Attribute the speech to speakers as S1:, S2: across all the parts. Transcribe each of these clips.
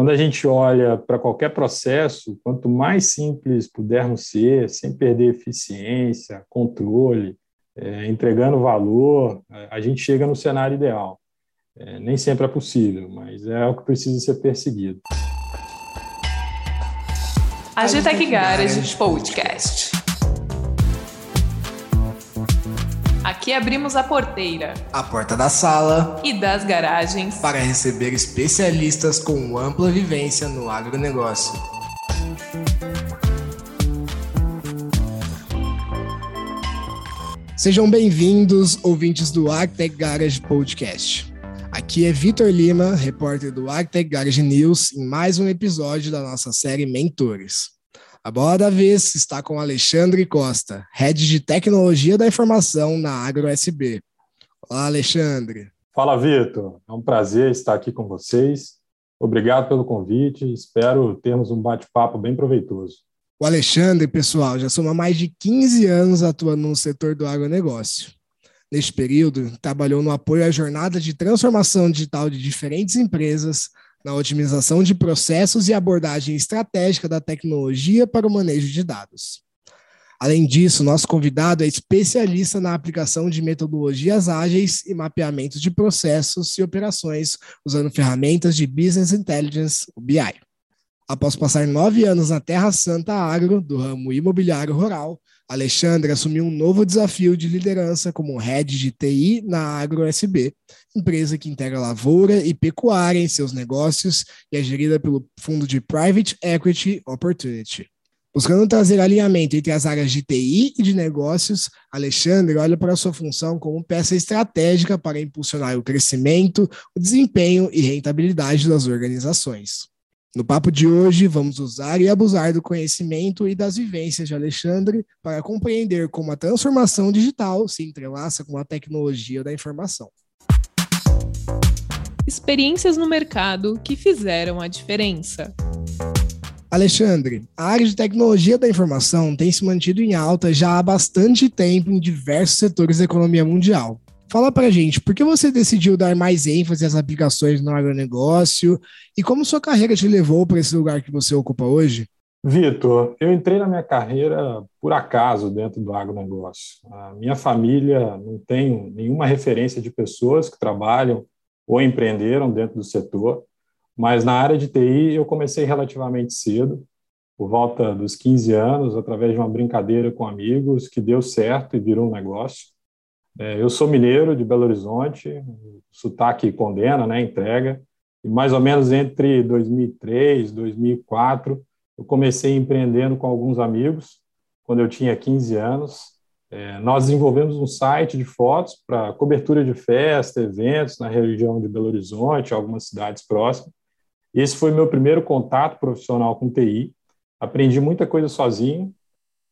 S1: quando a gente olha para qualquer processo, quanto mais simples pudermos ser, sem perder eficiência, controle, é, entregando valor, a gente chega no cenário ideal. É, nem sempre é possível, mas é o que precisa ser perseguido.
S2: Agitec Garage Podcast. Aqui abrimos a porteira,
S3: a porta da sala
S2: e das garagens
S3: para receber especialistas com ampla vivência no agronegócio. Sejam bem-vindos, ouvintes do Agtech Garage Podcast. Aqui é Vitor Lima, repórter do Agtech Garage News, em mais um episódio da nossa série Mentores. A bola da vez está com Alexandre Costa, Head de Tecnologia da Informação na AgroSB. Olá, Alexandre.
S1: Fala, Vitor. É um prazer estar aqui com vocês. Obrigado pelo convite. Espero termos um bate-papo bem proveitoso.
S3: O Alexandre, pessoal, já soma mais de 15 anos atuando no setor do agronegócio. Neste período, trabalhou no apoio à jornada de transformação digital de diferentes empresas, na otimização de processos e abordagem estratégica da tecnologia para o manejo de dados. Além disso, nosso convidado é especialista na aplicação de metodologias ágeis e mapeamento de processos e operações usando ferramentas de Business Intelligence, o BI. Após passar nove anos na Terra Santa Agro, do ramo imobiliário rural, Alexandre assumiu um novo desafio de liderança como head de TI na AgroSB, empresa que integra lavoura e pecuária em seus negócios e é gerida pelo fundo de Private Equity Opportunity. Buscando trazer alinhamento entre as áreas de TI e de negócios, Alexandre olha para sua função como peça estratégica para impulsionar o crescimento, o desempenho e rentabilidade das organizações. No papo de hoje, vamos usar e abusar do conhecimento e das vivências de Alexandre para compreender como a transformação digital se entrelaça com a tecnologia da informação.
S2: Experiências no mercado que fizeram a diferença.
S3: Alexandre, a área de tecnologia da informação tem se mantido em alta já há bastante tempo em diversos setores da economia mundial. Fala pra gente, por que você decidiu dar mais ênfase às aplicações no agronegócio e como sua carreira te levou para esse lugar que você ocupa hoje?
S1: Vitor, eu entrei na minha carreira por acaso dentro do agronegócio. A minha família não tem nenhuma referência de pessoas que trabalham ou empreenderam dentro do setor, mas na área de TI eu comecei relativamente cedo, por volta dos 15 anos, através de uma brincadeira com amigos que deu certo e virou um negócio. É, eu sou mineiro de Belo Horizonte, sotaque condena, né, entrega, e mais ou menos entre 2003 e 2004 eu comecei empreendendo com alguns amigos, quando eu tinha 15 anos. É, nós desenvolvemos um site de fotos para cobertura de festa, eventos na região de Belo Horizonte, algumas cidades próximas. Esse foi meu primeiro contato profissional com TI. Aprendi muita coisa sozinho,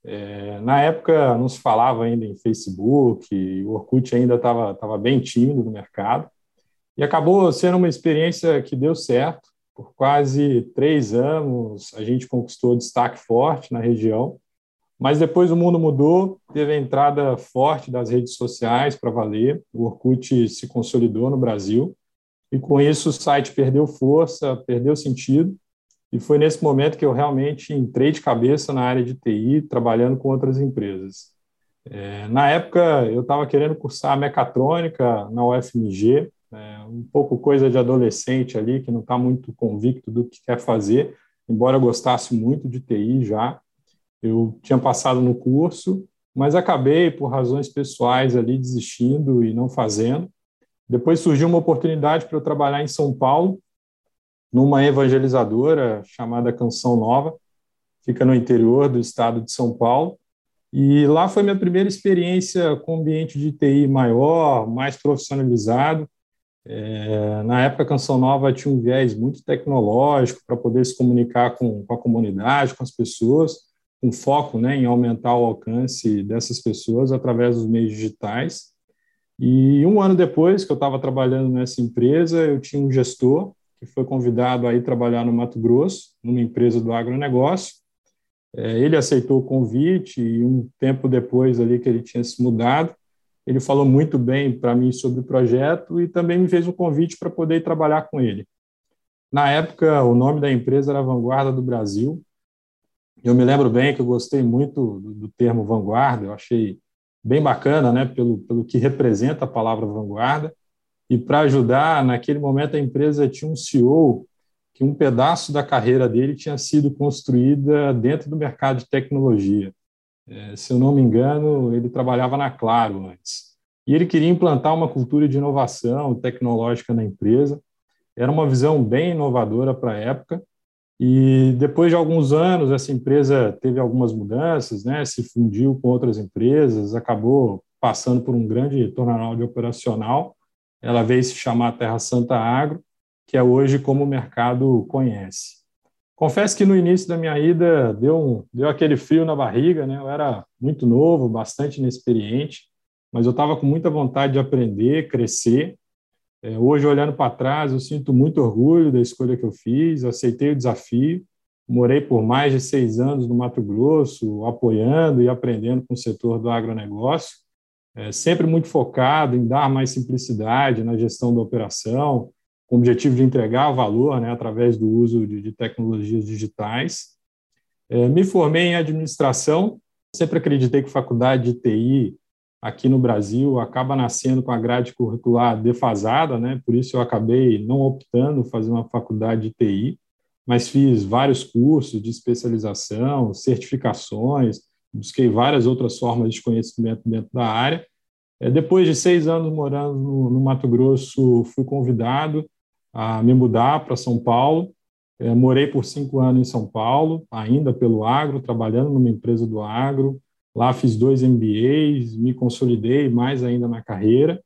S1: é, na época não se falava ainda em Facebook, o Orkut ainda estava tava bem tímido no mercado, e acabou sendo uma experiência que deu certo. Por quase três anos, a gente conquistou destaque forte na região, mas depois o mundo mudou, teve a entrada forte das redes sociais para valer, o Orkut se consolidou no Brasil, e com isso o site perdeu força, perdeu sentido, e foi nesse momento que eu realmente entrei de cabeça na área de TI, trabalhando com outras empresas. É, na época, eu estava querendo cursar mecatrônica na UFMG, é, um pouco coisa de adolescente ali, que não está muito convicto do que quer fazer, embora eu gostasse muito de TI já. Eu tinha passado no curso, mas acabei, por razões pessoais, ali desistindo e não fazendo. Depois surgiu uma oportunidade para eu trabalhar em São Paulo, numa evangelizadora chamada Canção Nova, fica no interior do estado de São Paulo. E lá foi minha primeira experiência com ambiente de TI maior, mais profissionalizado. É, na época, a Canção Nova tinha um viés muito tecnológico para poder se comunicar com, com, a comunidade, com as pessoas, com foco né, em aumentar o alcance dessas pessoas através dos meios digitais. E um ano depois que eu estava trabalhando nessa empresa, eu tinha um gestor que foi convidado a ir trabalhar no Mato Grosso, numa empresa do agronegócio. É, ele aceitou o convite e um tempo depois ali que ele tinha se mudado, ele falou muito bem para mim sobre o projeto e também me fez um convite para poder ir trabalhar com ele. Na época, o nome da empresa era Vanguarda do Brasil. Eu me lembro bem que eu gostei muito do, do termo vanguarda, eu achei bem bacana, né, pelo, pelo que representa a palavra vanguarda. E para ajudar, naquele momento a empresa tinha um CEO que um pedaço da carreira dele tinha sido construída dentro do mercado de tecnologia. É, se eu não me engano, ele trabalhava na Claro antes. E ele queria implantar uma cultura de inovação tecnológica na empresa. Era uma visão bem inovadora para a época. E depois de alguns anos, essa empresa teve algumas mudanças, né? se fundiu com outras empresas, acabou passando por um grande turnaround operacional. Ela veio se chamar Terra Santa Agro, que é hoje como o mercado conhece. Confesso que no início da minha ida deu, um, deu aquele frio na barriga, né? Eu era muito novo, bastante inexperiente, mas eu estava com muita vontade de aprender, crescer. É, hoje, olhando para trás, eu sinto muito orgulho da escolha que eu fiz, aceitei o desafio. Morei por mais de seis anos no Mato Grosso, apoiando e aprendendo com o setor do agronegócio, é, sempre muito focado em dar mais simplicidade na gestão da operação, com o objetivo de entregar valor né, através do uso de, de tecnologias digitais. É, me formei em administração, sempre acreditei que faculdade de TI aqui no Brasil acaba nascendo com a grade curricular defasada, né? por isso eu acabei não optando fazer uma faculdade de TI, mas fiz vários cursos de especialização, certificações, busquei várias outras formas de conhecimento dentro da área. É, depois de seis anos morando no, no Mato Grosso, fui convidado a me mudar para São Paulo. É, morei por cinco anos em São Paulo, ainda pelo agro, trabalhando numa empresa do agro. Lá fiz dois MBAs, me consolidei mais ainda na carreira.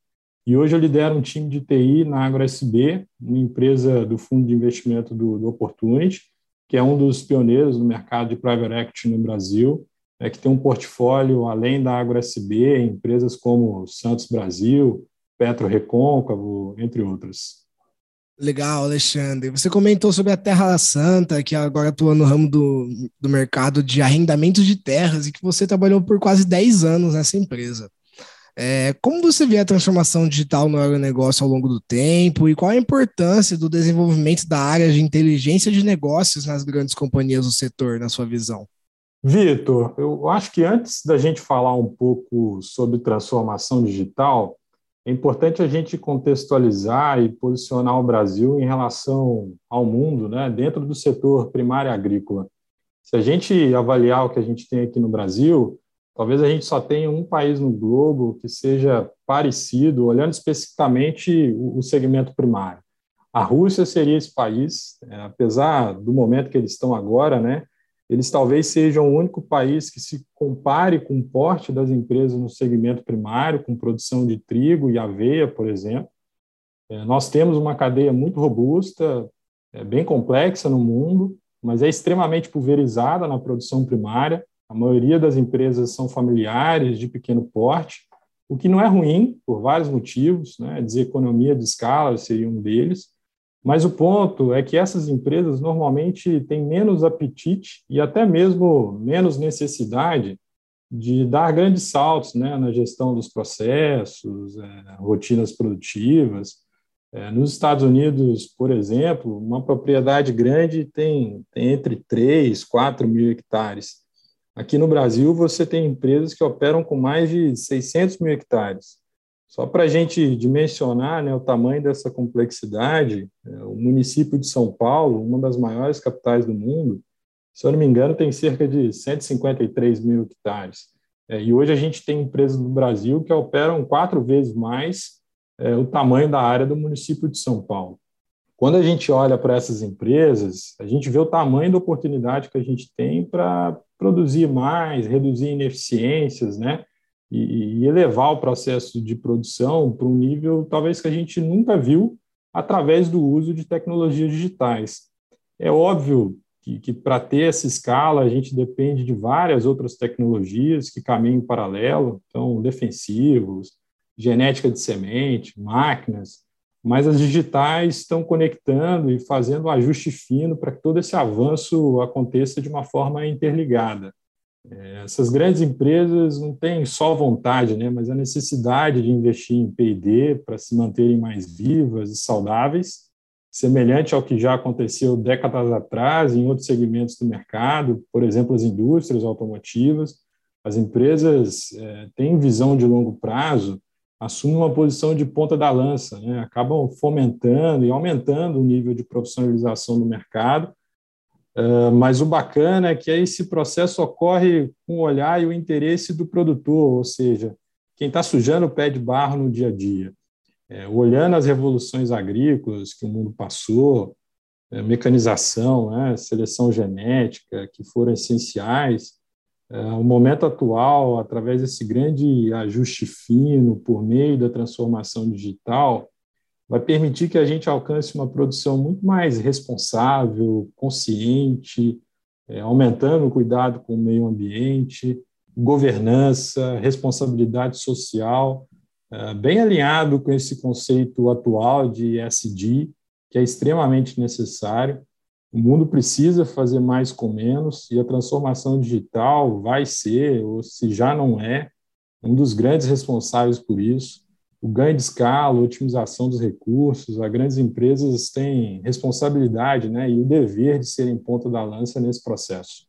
S1: E hoje eu lidero um time de TI na AgroSB, uma empresa do fundo de investimento do, do Opportunity, que é um dos pioneiros no mercado de private equity no Brasil, é, que tem um portfólio, além da AgroSB, em empresas como Santos Brasil, Petro Recôncavo, entre outras.
S3: Legal, Alexandre. Você comentou sobre a Terra Santa, que agora atua no ramo do, do mercado de arrendamento de terras e que você trabalhou por quase 10 anos nessa empresa. É, como você vê a transformação digital no agronegócio ao longo do tempo e qual a importância do desenvolvimento da área de inteligência de negócios nas grandes companhias do setor, na sua visão?
S1: Vitor, eu acho que antes da gente falar um pouco sobre transformação digital, é importante a gente contextualizar e posicionar o Brasil em relação ao mundo, né, dentro do setor primário agrícola. Se a gente avaliar o que a gente tem aqui no Brasil, talvez a gente só tenha um país no globo que seja parecido, olhando especificamente o segmento primário. A Rússia seria esse país, é, apesar do momento que eles estão agora, né, eles talvez sejam o único país que se compare com o porte das empresas no segmento primário, com produção de trigo e aveia, por exemplo. É, nós temos uma cadeia muito robusta, é, bem complexa no mundo, mas é extremamente pulverizada na produção primária. A maioria das empresas são familiares, de pequeno porte, o que não é ruim, por vários motivos, né? deseconomia de escala seria um deles, mas o ponto é que essas empresas normalmente têm menos apetite e até mesmo menos necessidade de dar grandes saltos né, na gestão dos processos, é, rotinas produtivas. É, nos Estados Unidos, por exemplo, uma propriedade grande tem, tem entre 3 4 mil hectares. Aqui no Brasil, você tem empresas que operam com mais de 600 mil hectares. Só para a gente dimensionar né, o tamanho dessa complexidade, é, o município de São Paulo, uma das maiores capitais do mundo, se eu não me engano, tem cerca de 153 mil hectares. É, e hoje a gente tem empresas no Brasil que operam quatro vezes mais é, o tamanho da área do município de São Paulo. Quando a gente olha para essas empresas, a gente vê o tamanho da oportunidade que a gente tem para produzir mais, reduzir ineficiências, né? E, e elevar o processo de produção para um nível talvez que a gente nunca viu através do uso de tecnologias digitais. É óbvio que, que para ter essa escala a gente depende de várias outras tecnologias que caminham em paralelo, então defensivos, genética de semente, máquinas, mas as digitais estão conectando e fazendo um ajuste fino para que todo esse avanço aconteça de uma forma interligada. É, essas grandes empresas não têm só vontade, né, mas a necessidade de investir em P&D para se manterem mais vivas e saudáveis. semelhante ao que já aconteceu décadas atrás em outros segmentos do mercado, por exemplo, as indústrias automotivas. As empresas é, têm visão de longo prazo, assumem uma posição de ponta da lança, né? acabam fomentando e aumentando o nível de profissionalização do mercado. Uh, mas o bacana é que esse processo ocorre com o olhar e o interesse do produtor, ou seja, quem está sujando o pé de barro no dia a dia. É, olhando as revoluções agrícolas que o mundo passou, é, mecanização, né, seleção genética, que foram essenciais, é, o momento atual, através desse grande ajuste fino por meio da transformação digital, vai permitir que a gente alcance uma produção muito mais responsável, consciente, é, aumentando o cuidado com o meio ambiente, governança, responsabilidade social é, bem alinhado com esse conceito atual de SD, que é extremamente necessário. O mundo precisa fazer mais com menos e a transformação digital vai ser, ou se já não é, um dos grandes responsáveis por isso. O ganho de escala, a otimização dos recursos, as grandes empresas têm responsabilidade né, e o dever de serem ponta da lança nesse processo.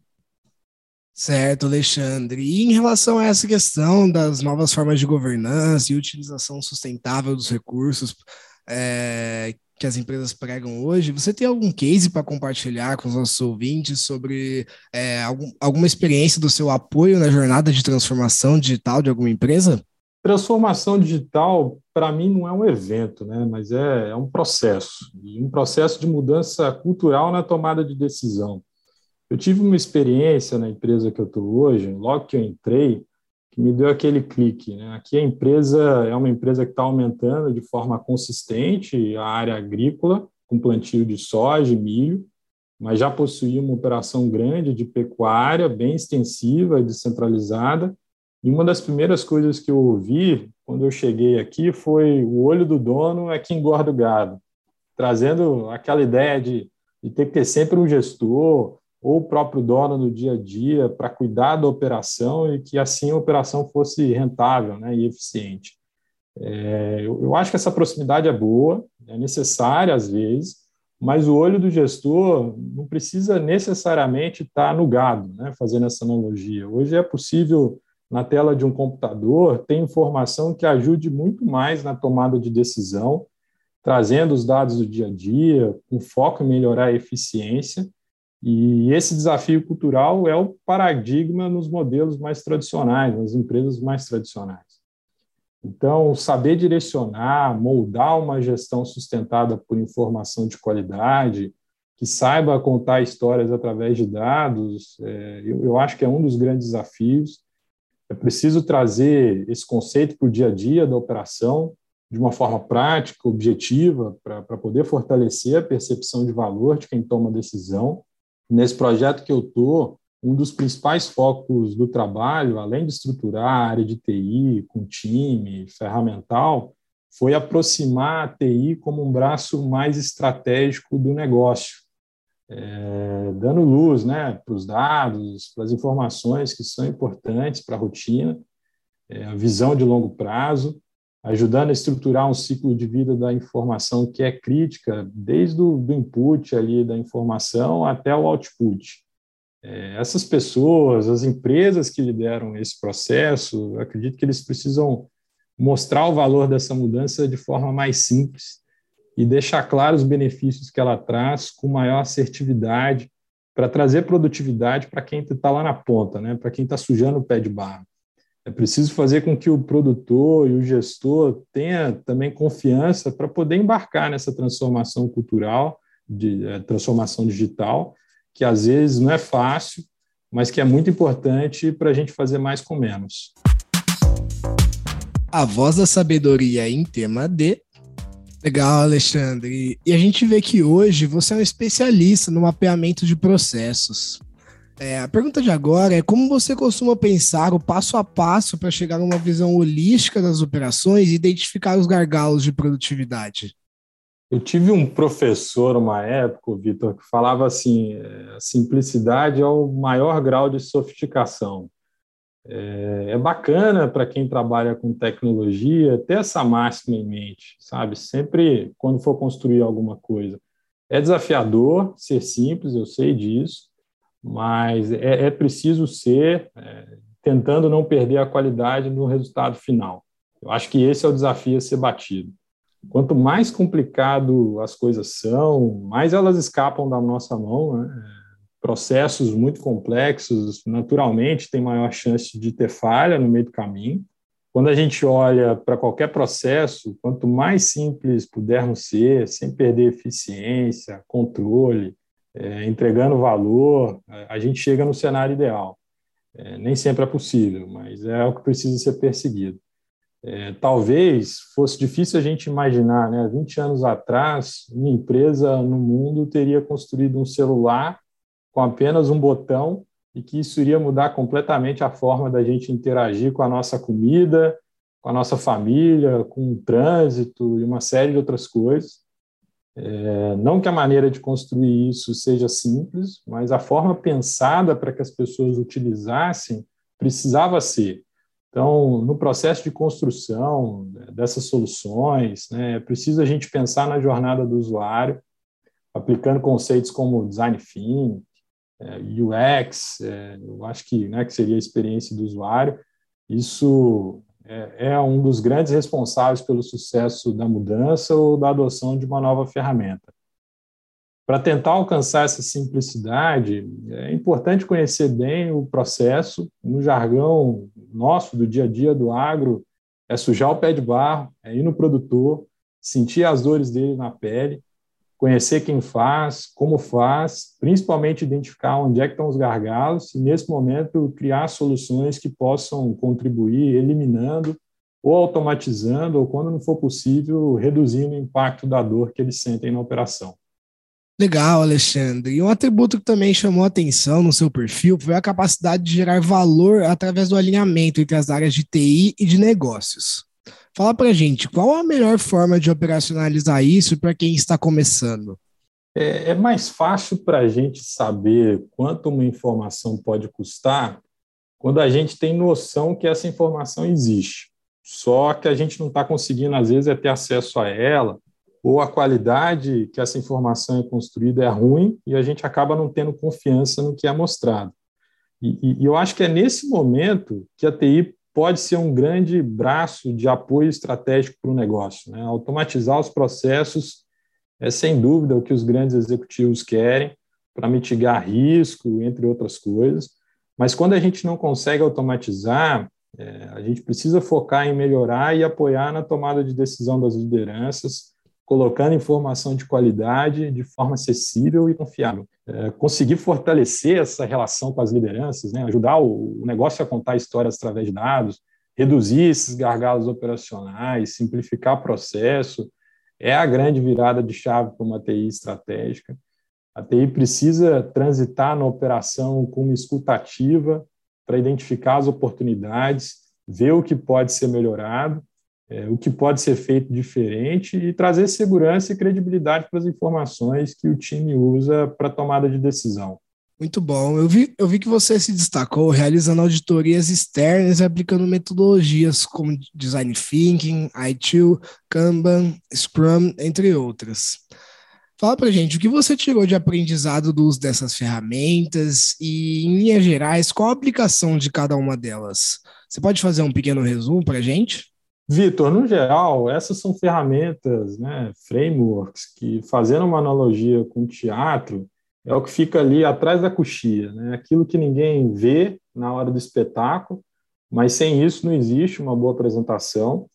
S3: Certo, Alexandre. E em relação a essa questão das novas formas de governança e utilização sustentável dos recursos é, que as empresas pregam hoje, você tem algum case para compartilhar com os nossos ouvintes sobre é, algum, alguma experiência do seu apoio na jornada de transformação digital de alguma empresa?
S1: Transformação digital, para mim, não é um evento, né? mas é, é um processo, e um processo de mudança cultural na tomada de decisão. Eu tive uma experiência na empresa que eu estou hoje, logo que eu entrei, que me deu aquele clique. Né? Aqui a empresa é uma empresa que está aumentando de forma consistente a área agrícola, com plantio de soja e milho, mas já possuía uma operação grande de pecuária, bem extensiva e descentralizada. E uma das primeiras coisas que eu ouvi quando eu cheguei aqui foi o olho do dono é que engorda o gado, trazendo aquela ideia de, de ter que ter sempre um gestor, ou o próprio dono no dia a dia para cuidar da operação e que assim a operação fosse rentável né, e eficiente. É, eu, eu, acho que essa proximidade é boa, é necessária às vezes, mas o olho do gestor não precisa necessariamente estar no gado, né, fazendo essa analogia. Hoje é possível, na tela de um computador, ter informação que ajude muito mais na tomada de decisão, trazendo os dados do dia a dia, com foco em melhorar a eficiência e esse desafio cultural é o paradigma nos modelos mais tradicionais, nas empresas mais tradicionais. Então, saber direcionar, moldar uma gestão sustentada por informação de qualidade, que saiba contar histórias através de dados, é, eu acho que é um dos grandes desafios. É preciso trazer esse conceito para o dia a dia da operação de uma forma prática, objetiva, para poder fortalecer a percepção de valor de quem toma decisão. Nesse projeto que eu estou, um dos principais focos do trabalho, além de estruturar a área de TI com time ferramental, foi aproximar a TI como um braço mais estratégico do negócio, é, dando luz né, para os dados, para as informações que são importantes para a rotina, é, a visão de longo prazo, ajudando a estruturar um ciclo de vida da informação que é crítica, desde o do input ali da informação até o output. É, essas pessoas, as empresas que lideram esse processo, acredito que eles precisam mostrar o valor dessa mudança de forma mais simples e deixar claros os benefícios que ela traz com maior assertividade para trazer produtividade para quem está lá na ponta, né? para quem está sujando o pé de barro. É preciso fazer com que o produtor e o gestor tenha também confiança para poder embarcar nessa transformação cultural, de é, transformação digital, que às vezes não é fácil, mas que é muito importante para a gente fazer mais com menos.
S3: A voz da sabedoria em tema D. Legal, Alexandre. E a gente vê que hoje você é um especialista no mapeamento de processos. É, a pergunta de agora é como você costuma pensar o passo a passo para chegar a uma visão holística das operações e identificar os gargalos de produtividade?
S1: Eu tive um professor uma época, Vitor, que falava assim: é, a simplicidade é o maior grau de sofisticação. É, é bacana para quem trabalha com tecnologia ter essa máxima em mente, sabe? Sempre quando for construir alguma coisa É desafiador ser simples, eu sei disso, mas é, é preciso ser é, tentando não perder a qualidade no resultado final. Eu acho que esse é o desafio a ser batido. Quanto mais complicado as coisas são, mais elas escapam da nossa mão. Né? Processos muito complexos, naturalmente, tem maior chance de ter falha no meio do caminho. Quando a gente olha para qualquer processo, quanto mais simples pudermos ser, sem perder eficiência, controle, é, entregando valor, a gente chega no cenário ideal. É, nem sempre é possível, mas é o que precisa ser perseguido. É, talvez fosse difícil a gente imaginar, né? 20 anos atrás, uma empresa no mundo teria construído um celular com apenas um botão e que isso iria mudar completamente a forma da gente interagir com a nossa comida, com a nossa família, com o trânsito e uma série de outras coisas. É, não que a maneira de construir isso seja simples, mas a forma pensada para que as pessoas utilizassem precisava ser. Então, no processo de construção dessas soluções, né, é preciso a gente pensar na jornada do usuário, aplicando conceitos como design thinking, UX, é, eu acho que, né, que seria a experiência do usuário. Isso é, é um dos grandes responsáveis pelo sucesso da mudança ou da adoção de uma nova ferramenta. Para tentar alcançar essa simplicidade, é importante conhecer bem o processo. No jargão nosso, do dia a dia do agro, é sujar o pé de barro, é ir no produtor, sentir as dores dele na pele, conhecer quem faz, como faz, principalmente identificar onde é que estão os gargalos e, nesse momento, criar soluções que possam contribuir eliminando ou automatizando, ou, quando não for possível, reduzindo o impacto da dor que eles sentem na operação.
S3: Legal, Alexandre. E um atributo que também chamou atenção no seu perfil foi a capacidade de gerar valor através do alinhamento entre as áreas de TI e de negócios. Fala para gente, qual a melhor forma de operacionalizar isso para quem está começando?
S1: É, é mais fácil para a gente saber quanto uma informação pode custar quando a gente tem noção que essa informação existe. Só que a gente não está conseguindo, às vezes, é ter acesso a ela ou a qualidade que essa informação é construída é ruim e a gente acaba não tendo confiança no que é mostrado. E, e eu acho que é nesse momento que a TI pode ser um grande braço de apoio estratégico para o negócio. Né? Automatizar os processos é, sem dúvida, o que os grandes executivos querem para mitigar risco, entre outras coisas. Mas quando a gente não consegue automatizar, é, a gente precisa focar em melhorar e apoiar na tomada de decisão das lideranças, colocando informação de qualidade de forma acessível e confiável. É, conseguir fortalecer essa relação com as lideranças, né, ajudar o, negócio a contar histórias através de dados, reduzir esses gargalos operacionais, simplificar processo, é a grande virada de chave para uma TI estratégica. A TI precisa transitar na operação com uma escutativa para identificar as oportunidades, ver o que pode ser melhorado é, o que pode ser feito diferente e trazer segurança e credibilidade para as informações que o time usa para tomada de decisão.
S3: Muito bom. Eu vi, eu vi que você se destacou realizando auditorias externas e aplicando metodologias como Design Thinking, ITIL, Kanban, Scrum, entre outras. Fala para gente, o que você tirou de aprendizado do uso dessas ferramentas e, em linhas gerais, qual a aplicação de cada uma delas? Você pode fazer um pequeno resumo para a gente?
S1: Vitor, no geral, essas são ferramentas, né, frameworks, que, fazendo uma analogia com o teatro, é o que fica ali atrás da coxia, né? aquilo que ninguém vê na hora do espetáculo, mas sem isso não existe uma boa apresentação.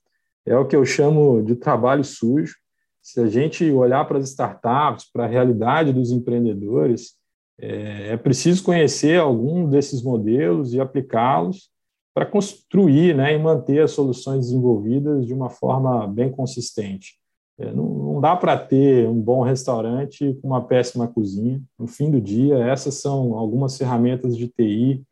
S1: É o que eu chamo de trabalho sujo. Se a gente olhar para as startups, para a realidade dos empreendedores, é, é preciso conhecer algum desses modelos e aplicá-los para construir né, e manter as soluções desenvolvidas de uma forma bem consistente. É, não, dá para ter um bom restaurante com uma péssima cozinha. No fim do dia, essas são algumas ferramentas de TI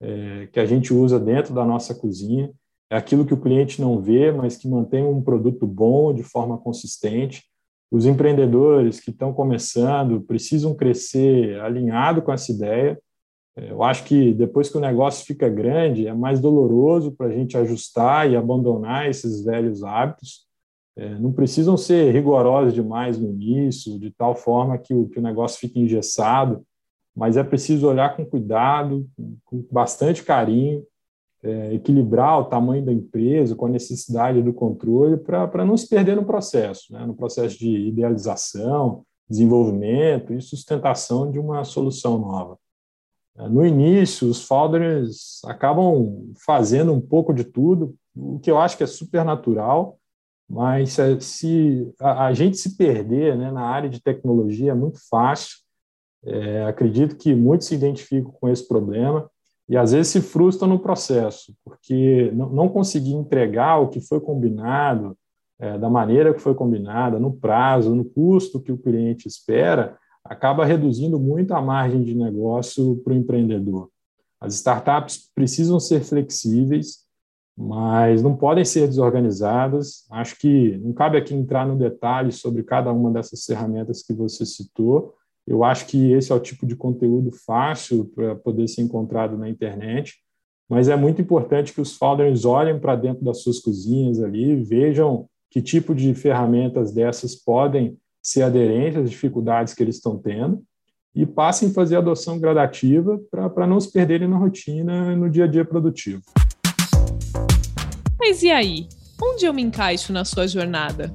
S1: é, que a gente usa dentro da nossa cozinha. É aquilo que o cliente não vê, mas que mantém um produto bom de forma consistente. Os empreendedores que estão começando precisam crescer alinhado com essa ideia eu acho que depois que o negócio fica grande, é mais doloroso para a gente ajustar e abandonar esses velhos hábitos. é, não precisam ser rigorosos demais no início, de tal forma que o, que o negócio fique engessado, mas é preciso olhar com cuidado, com bastante carinho, é, equilibrar o tamanho da empresa com a necessidade do controle para não se perder no processo, né? no processo de idealização, desenvolvimento e sustentação de uma solução nova. É, no início, os founders acabam fazendo um pouco de tudo, o que eu acho que é super natural, mas se a, gente se perder né, na área de tecnologia é muito fácil. É, acredito que muitos se identificam com esse problema e às vezes se frustram no processo, porque não, não conseguir entregar o que foi combinado, é, da maneira que foi combinada, no prazo, no custo que o cliente espera, acaba reduzindo muito a margem de negócio para o empreendedor. As startups precisam ser flexíveis, mas não podem ser desorganizadas. Acho que não cabe aqui entrar no detalhe sobre cada uma dessas ferramentas que você citou, eu acho que esse é o tipo de conteúdo fácil para poder ser encontrado na internet, mas é muito importante que os founders olhem para dentro das suas cozinhas ali, vejam que tipo de ferramentas dessas podem ser aderentes às dificuldades que eles estão tendo e passem a fazer adoção gradativa para não se perderem na rotina no dia a dia produtivo.
S2: Mas e aí? Onde eu me encaixo na sua jornada?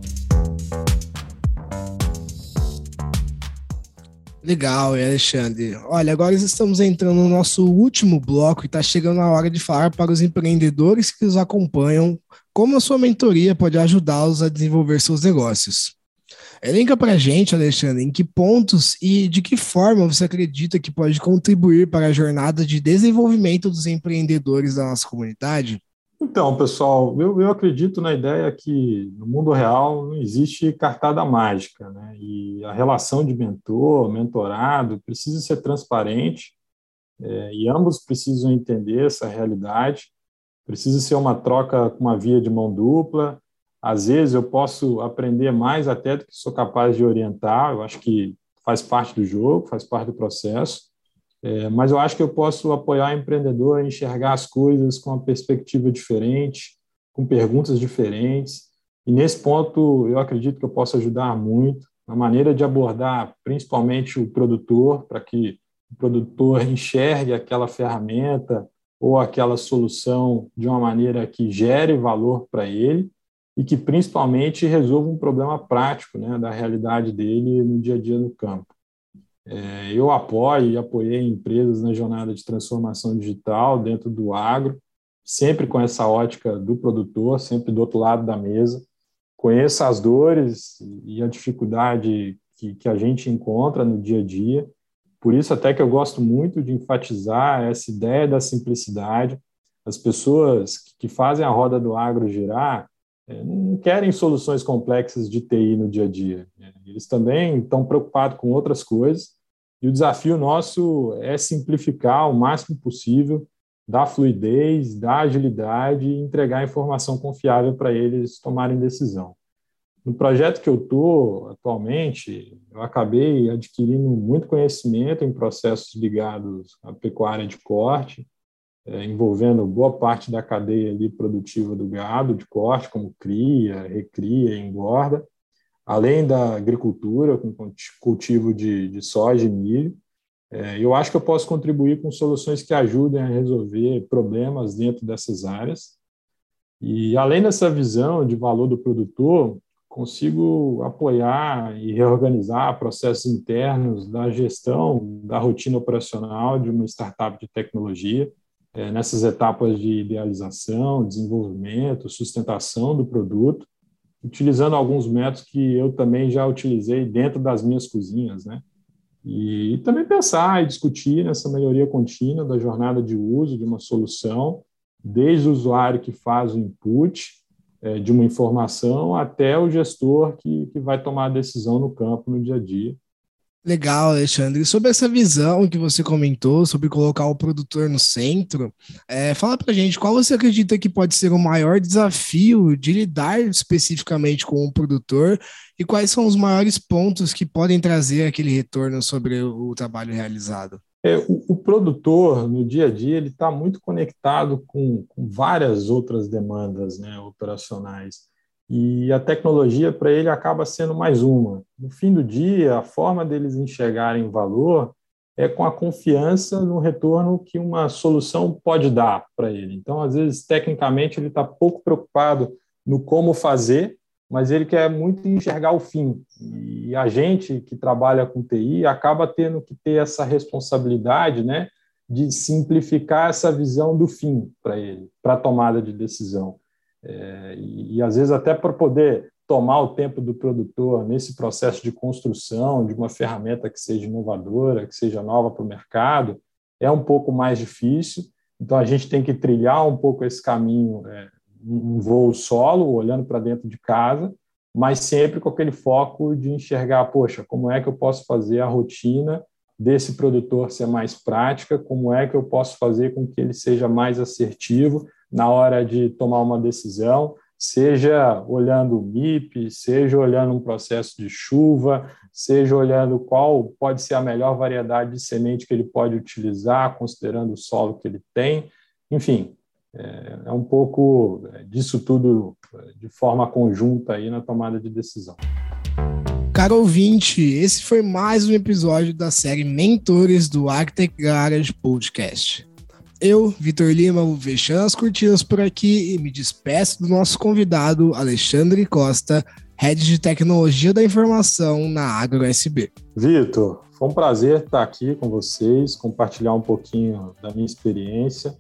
S3: Legal, Alexandre. Olha, agora estamos entrando no nosso último bloco e está chegando a hora de falar para os empreendedores que os acompanham como a sua mentoria pode ajudá-los a desenvolver seus negócios. Elenca para a gente, Alexandre, em que pontos e de que forma você acredita que pode contribuir para a jornada de desenvolvimento dos empreendedores da nossa comunidade?
S1: Então, pessoal, eu, eu acredito na ideia que no mundo real não existe cartada mágica, né? E a relação de mentor, mentorado, precisa ser transparente é, e ambos precisam entender essa realidade. Precisa ser uma troca com uma via de mão dupla. Às vezes eu posso aprender mais até do que sou capaz de orientar. Eu acho que faz parte do jogo, faz parte do processo. É, mas eu acho que eu posso apoiar o empreendedor a enxergar as coisas com uma perspectiva diferente, com perguntas diferentes. E nesse ponto, eu acredito que eu posso ajudar muito na maneira de abordar principalmente o produtor, para que o produtor enxergue aquela ferramenta ou aquela solução de uma maneira que gere valor para ele e que principalmente resolva um problema prático né, da realidade dele no dia a dia no campo. É, eu apoio e apoiei empresas na jornada de transformação digital dentro do agro, sempre com essa ótica do produtor, sempre do outro lado da mesa. Conheço as dores e a dificuldade que, que a gente encontra no dia a dia. Por isso, até que eu gosto muito de enfatizar essa ideia da simplicidade. As pessoas que fazem a roda do agro girar não querem soluções complexas de TI no dia a dia. Eles também estão preocupados com outras coisas e o desafio nosso é simplificar o máximo possível, dar fluidez, dar agilidade e entregar informação confiável para eles tomarem decisão. No projeto que eu estou atualmente, eu acabei adquirindo muito conhecimento em processos ligados à pecuária de corte, é, envolvendo boa parte da cadeia ali produtiva do gado de corte, como cria, recria engorda, além da agricultura, com cultivo de, de soja e milho. É, eu acho que eu posso contribuir com soluções que ajudem a resolver problemas dentro dessas áreas. E, além dessa visão de valor do produtor, consigo apoiar e reorganizar processos internos da gestão da rotina operacional de uma startup de tecnologia, é, nessas etapas de idealização, desenvolvimento, sustentação do produto, utilizando alguns métodos que eu também já utilizei dentro das minhas cozinhas, né? E também pensar e discutir nessa melhoria contínua da jornada de uso de uma solução, desde o usuário que faz o input é, de uma informação até o gestor que, que vai tomar a decisão no campo, no dia a dia.
S3: Legal, Alexandre. Sobre essa visão que você comentou sobre colocar o produtor no centro, é, fala para gente qual você acredita que pode ser o maior desafio de lidar especificamente com o produtor e quais são os maiores pontos que podem trazer aquele retorno sobre o trabalho realizado.
S1: É, o, o, produtor, no dia a dia, ele está muito conectado com, com várias outras demandas né, operacionais. E a tecnologia para ele acaba sendo mais uma. No fim do dia, a forma deles enxergarem valor é com a confiança no retorno que uma solução pode dar para ele. Então, às vezes, tecnicamente, ele está pouco preocupado no como fazer, mas ele quer muito enxergar o fim. E a gente que trabalha com TI acaba tendo que ter essa responsabilidade, né, de simplificar essa visão do fim para ele, para a tomada de decisão. É, e, e, às vezes, até para poder tomar o tempo do produtor nesse processo de construção de uma ferramenta que seja inovadora, que seja nova para o mercado, é um pouco mais difícil. Então, a gente tem que trilhar um pouco esse caminho, é, um voo solo, olhando para dentro de casa, mas sempre com aquele foco de enxergar, poxa, como é que eu posso fazer a rotina desse produtor ser mais prática, como é que eu posso fazer com que ele seja mais assertivo na hora de tomar uma decisão, seja olhando o MIP, seja olhando um processo de chuva, seja olhando qual pode ser a melhor variedade de semente que ele pode utilizar, considerando o solo que ele tem. Enfim, é, é um pouco disso tudo de forma conjunta aí na tomada de decisão.
S3: Caro ouvinte, esse foi mais um episódio da série Mentores do Arctec Garage Podcast. Eu, Vitor Lima, vou fechando as curtidas por aqui e me despeço do nosso convidado, Alexandre Costa, Head de Tecnologia da Informação na AgroSB.
S1: Vitor, foi um prazer estar aqui com vocês, compartilhar um pouquinho da minha experiência.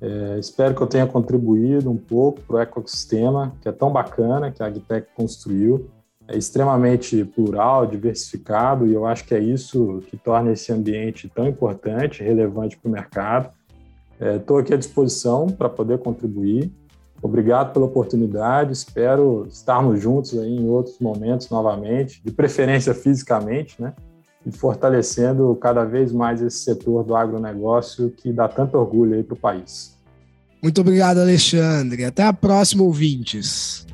S1: É, espero que eu tenha contribuído um pouco para o ecossistema, que é tão bacana, que a Agtech construiu. É extremamente plural, diversificado, e eu acho que é isso que torna esse ambiente tão importante, relevante para o mercado. Estou é, aqui à disposição para poder contribuir. Obrigado pela oportunidade. Espero estarmos juntos aí em outros momentos novamente, de preferência fisicamente, né? E fortalecendo cada vez mais esse setor do agronegócio que dá tanto orgulho aí para o país.
S3: Muito obrigado, Alexandre. Até a próxima, ouvintes.